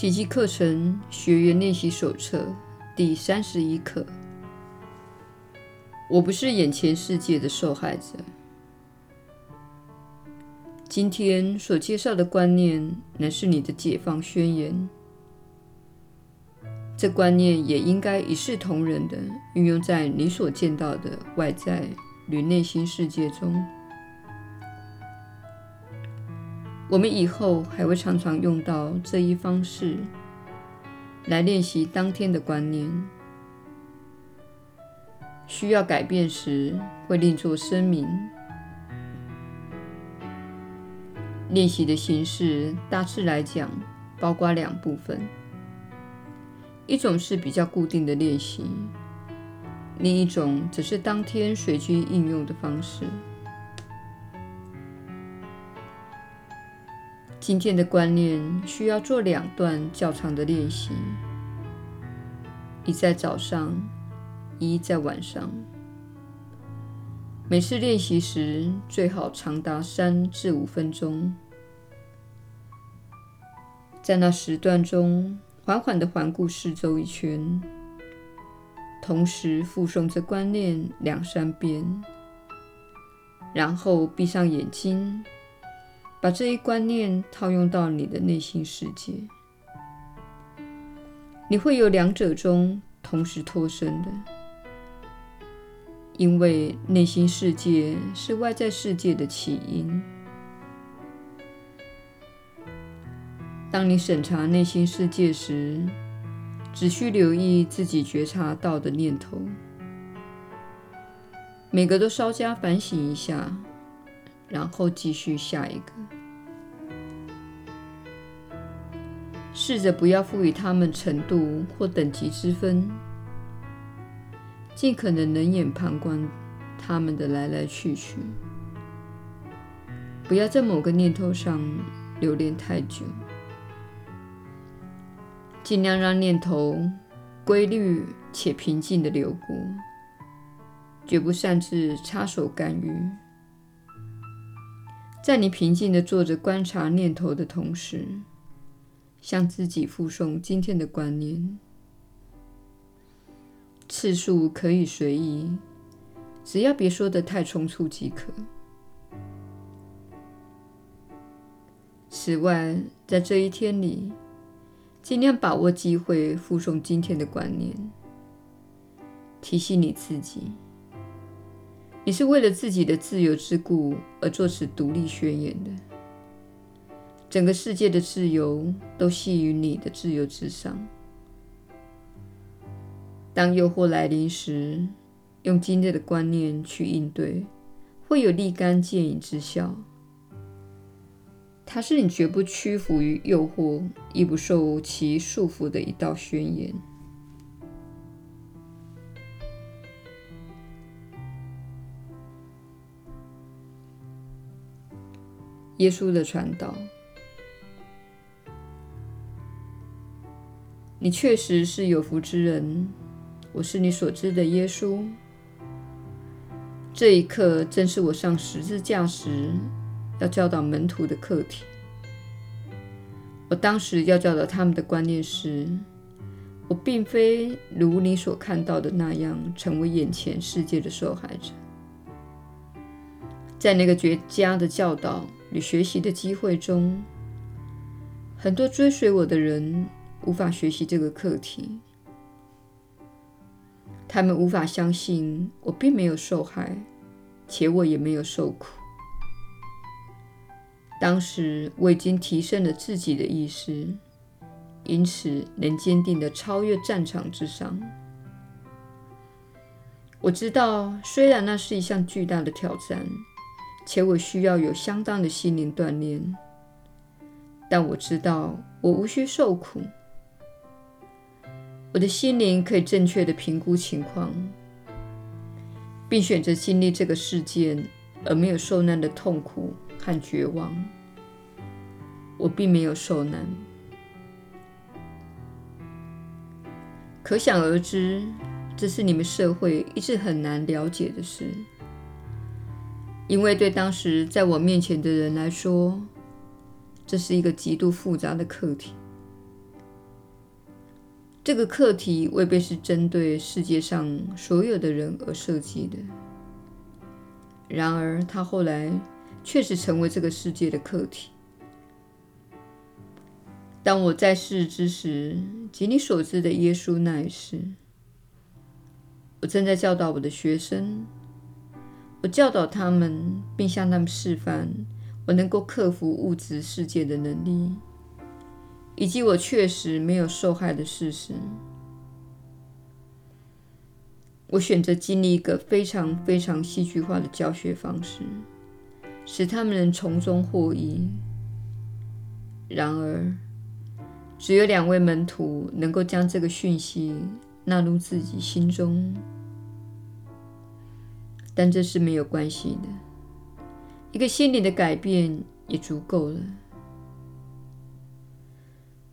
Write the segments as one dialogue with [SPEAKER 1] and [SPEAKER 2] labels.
[SPEAKER 1] 奇迹课程学员练习手册第三十一课。我不是眼前世界的受害者。今天所介绍的观念，乃是你的解放宣言。这观念也应该一视同仁地运用在你所见到的外在与内心世界中。我们以后还会常常用到这一方式来练习当天的观念。需要改变时，会另作声明。练习的形式大致来讲，包括两部分：一种是比较固定的练习，另一种则是当天随机应用的方式。今天的观念需要做两段较长的练习，一在早上，一在晚上。每次练习时最好长达三至五分钟。在那时段中，缓缓地环顾四周一圈，同时复诵这观念两三遍，然后闭上眼睛。把这一观念套用到你的内心世界，你会有两者中同时脱身的，因为内心世界是外在世界的起因。当你审查内心世界时，只需留意自己觉察到的念头，每个都稍加反省一下。然后继续下一个，试着不要赋予它们程度或等级之分，尽可能冷眼旁观它们的来来去去，不要在某个念头上留恋太久，尽量让念头规律且平静地流过，绝不擅自插手干预。在你平静地坐着观察念头的同时，向自己复诵今天的观念，次数可以随意，只要别说得太匆促即可。此外，在这一天里，尽量把握机会复诵今天的观念，提醒你自己。你是为了自己的自由之故而作此独立宣言的。整个世界的自由都系于你的自由之上。当诱惑来临时，用今日的观念去应对，会有立竿见影之效。它是你绝不屈服于诱惑，亦不受其束缚的一道宣言。耶稣的传导，你确实是有福之人。我是你所知的耶稣。这一刻正是我上十字架时要教导门徒的课题。我当时要教导他们的观念是：我并非如你所看到的那样成为眼前世界的受害者。在那个绝佳的教导与学习的机会中，很多追随我的人无法学习这个课题。他们无法相信我并没有受害，且我也没有受苦。当时我已经提升了自己的意识，因此能坚定地超越战场之上。我知道，虽然那是一项巨大的挑战。且我需要有相当的心灵锻炼，但我知道我无需受苦。我的心灵可以正确地评估情况，并选择经历这个事件而没有受难的痛苦和绝望。我并没有受难，可想而知，这是你们社会一直很难了解的事。因为对当时在我面前的人来说，这是一个极度复杂的课题。这个课题未必是针对世界上所有的人而设计的。然而，它后来确实成为这个世界的课题。当我在世之时，及你所知的耶稣那一世，我正在教导我的学生。我教导他们，并向他们示范我能够克服物质世界的能力，以及我确实没有受害的事实。我选择经历一个非常非常戏剧化的教学方式，使他们能从中获益。然而，只有两位门徒能够将这个讯息纳入自己心中。但这是没有关系的，一个心灵的改变也足够了，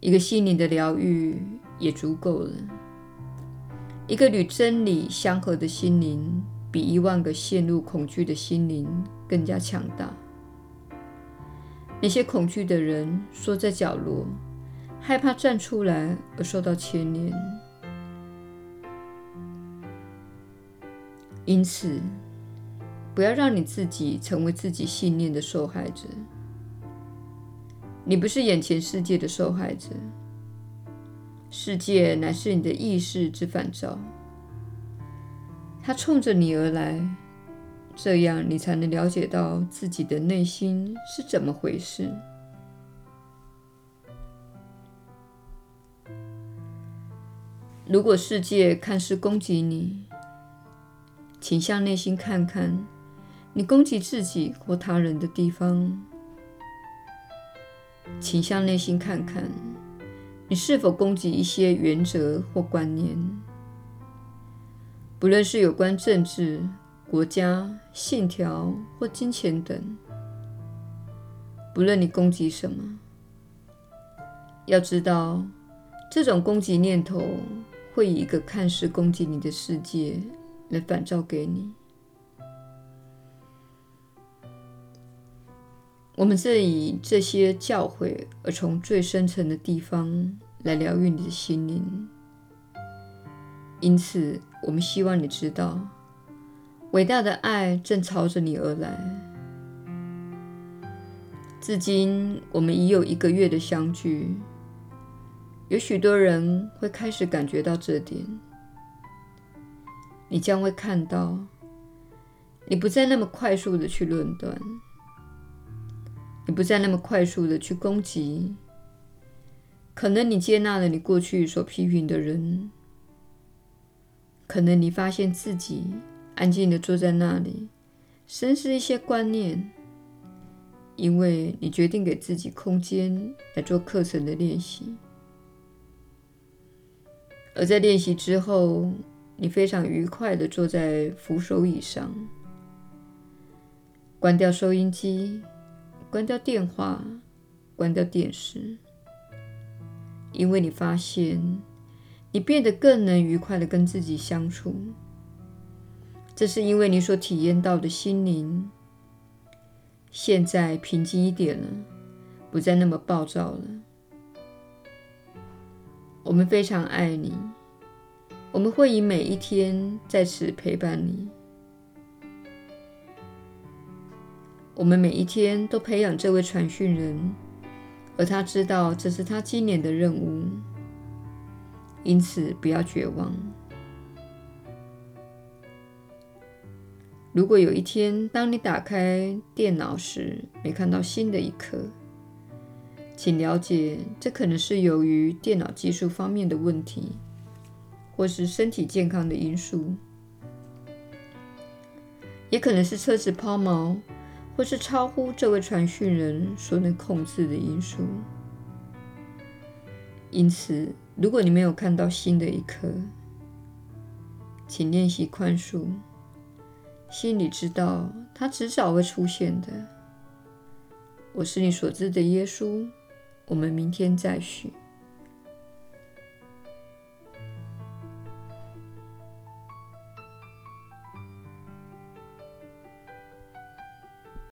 [SPEAKER 1] 一个心灵的疗愈也足够了，一个与真理相合的心灵比一万个陷入恐惧的心灵更加强大。那些恐惧的人缩在角落，害怕站出来而受到牵连，因此。不要让你自己成为自己信念的受害者。你不是眼前世界的受害者，世界乃是你的意识之反照。它冲着你而来，这样你才能了解到自己的内心是怎么回事。如果世界看似攻击你，请向内心看看。你攻击自己或他人的地方，请向内心看看，你是否攻击一些原则或观念，不论是有关政治、国家、信条或金钱等。不论你攻击什么，要知道，这种攻击念头会以一个看似攻击你的世界来反照给你。我们正以这些教诲，而从最深层的地方来疗愈你的心灵。因此，我们希望你知道，伟大的爱正朝着你而来。至今，我们已有一个月的相聚，有许多人会开始感觉到这点。你将会看到，你不再那么快速地去论断。你不再那么快速的去攻击，可能你接纳了你过去所批评的人，可能你发现自己安静的坐在那里，深思一些观念，因为你决定给自己空间来做课程的练习，而在练习之后，你非常愉快的坐在扶手椅上，关掉收音机。关掉电话，关掉电视，因为你发现你变得更能愉快地跟自己相处。这是因为你所体验到的心灵现在平静一点了，不再那么暴躁了。我们非常爱你，我们会以每一天在此陪伴你。我们每一天都培养这位传讯人，而他知道这是他今年的任务，因此不要绝望。如果有一天，当你打开电脑时没看到新的一刻，请了解，这可能是由于电脑技术方面的问题，或是身体健康的因素，也可能是车子抛锚。或是超乎这位传讯人所能控制的因素。因此，如果你没有看到新的一刻，请练习宽恕，心里知道它迟早会出现的。我是你所知的耶稣。我们明天再续。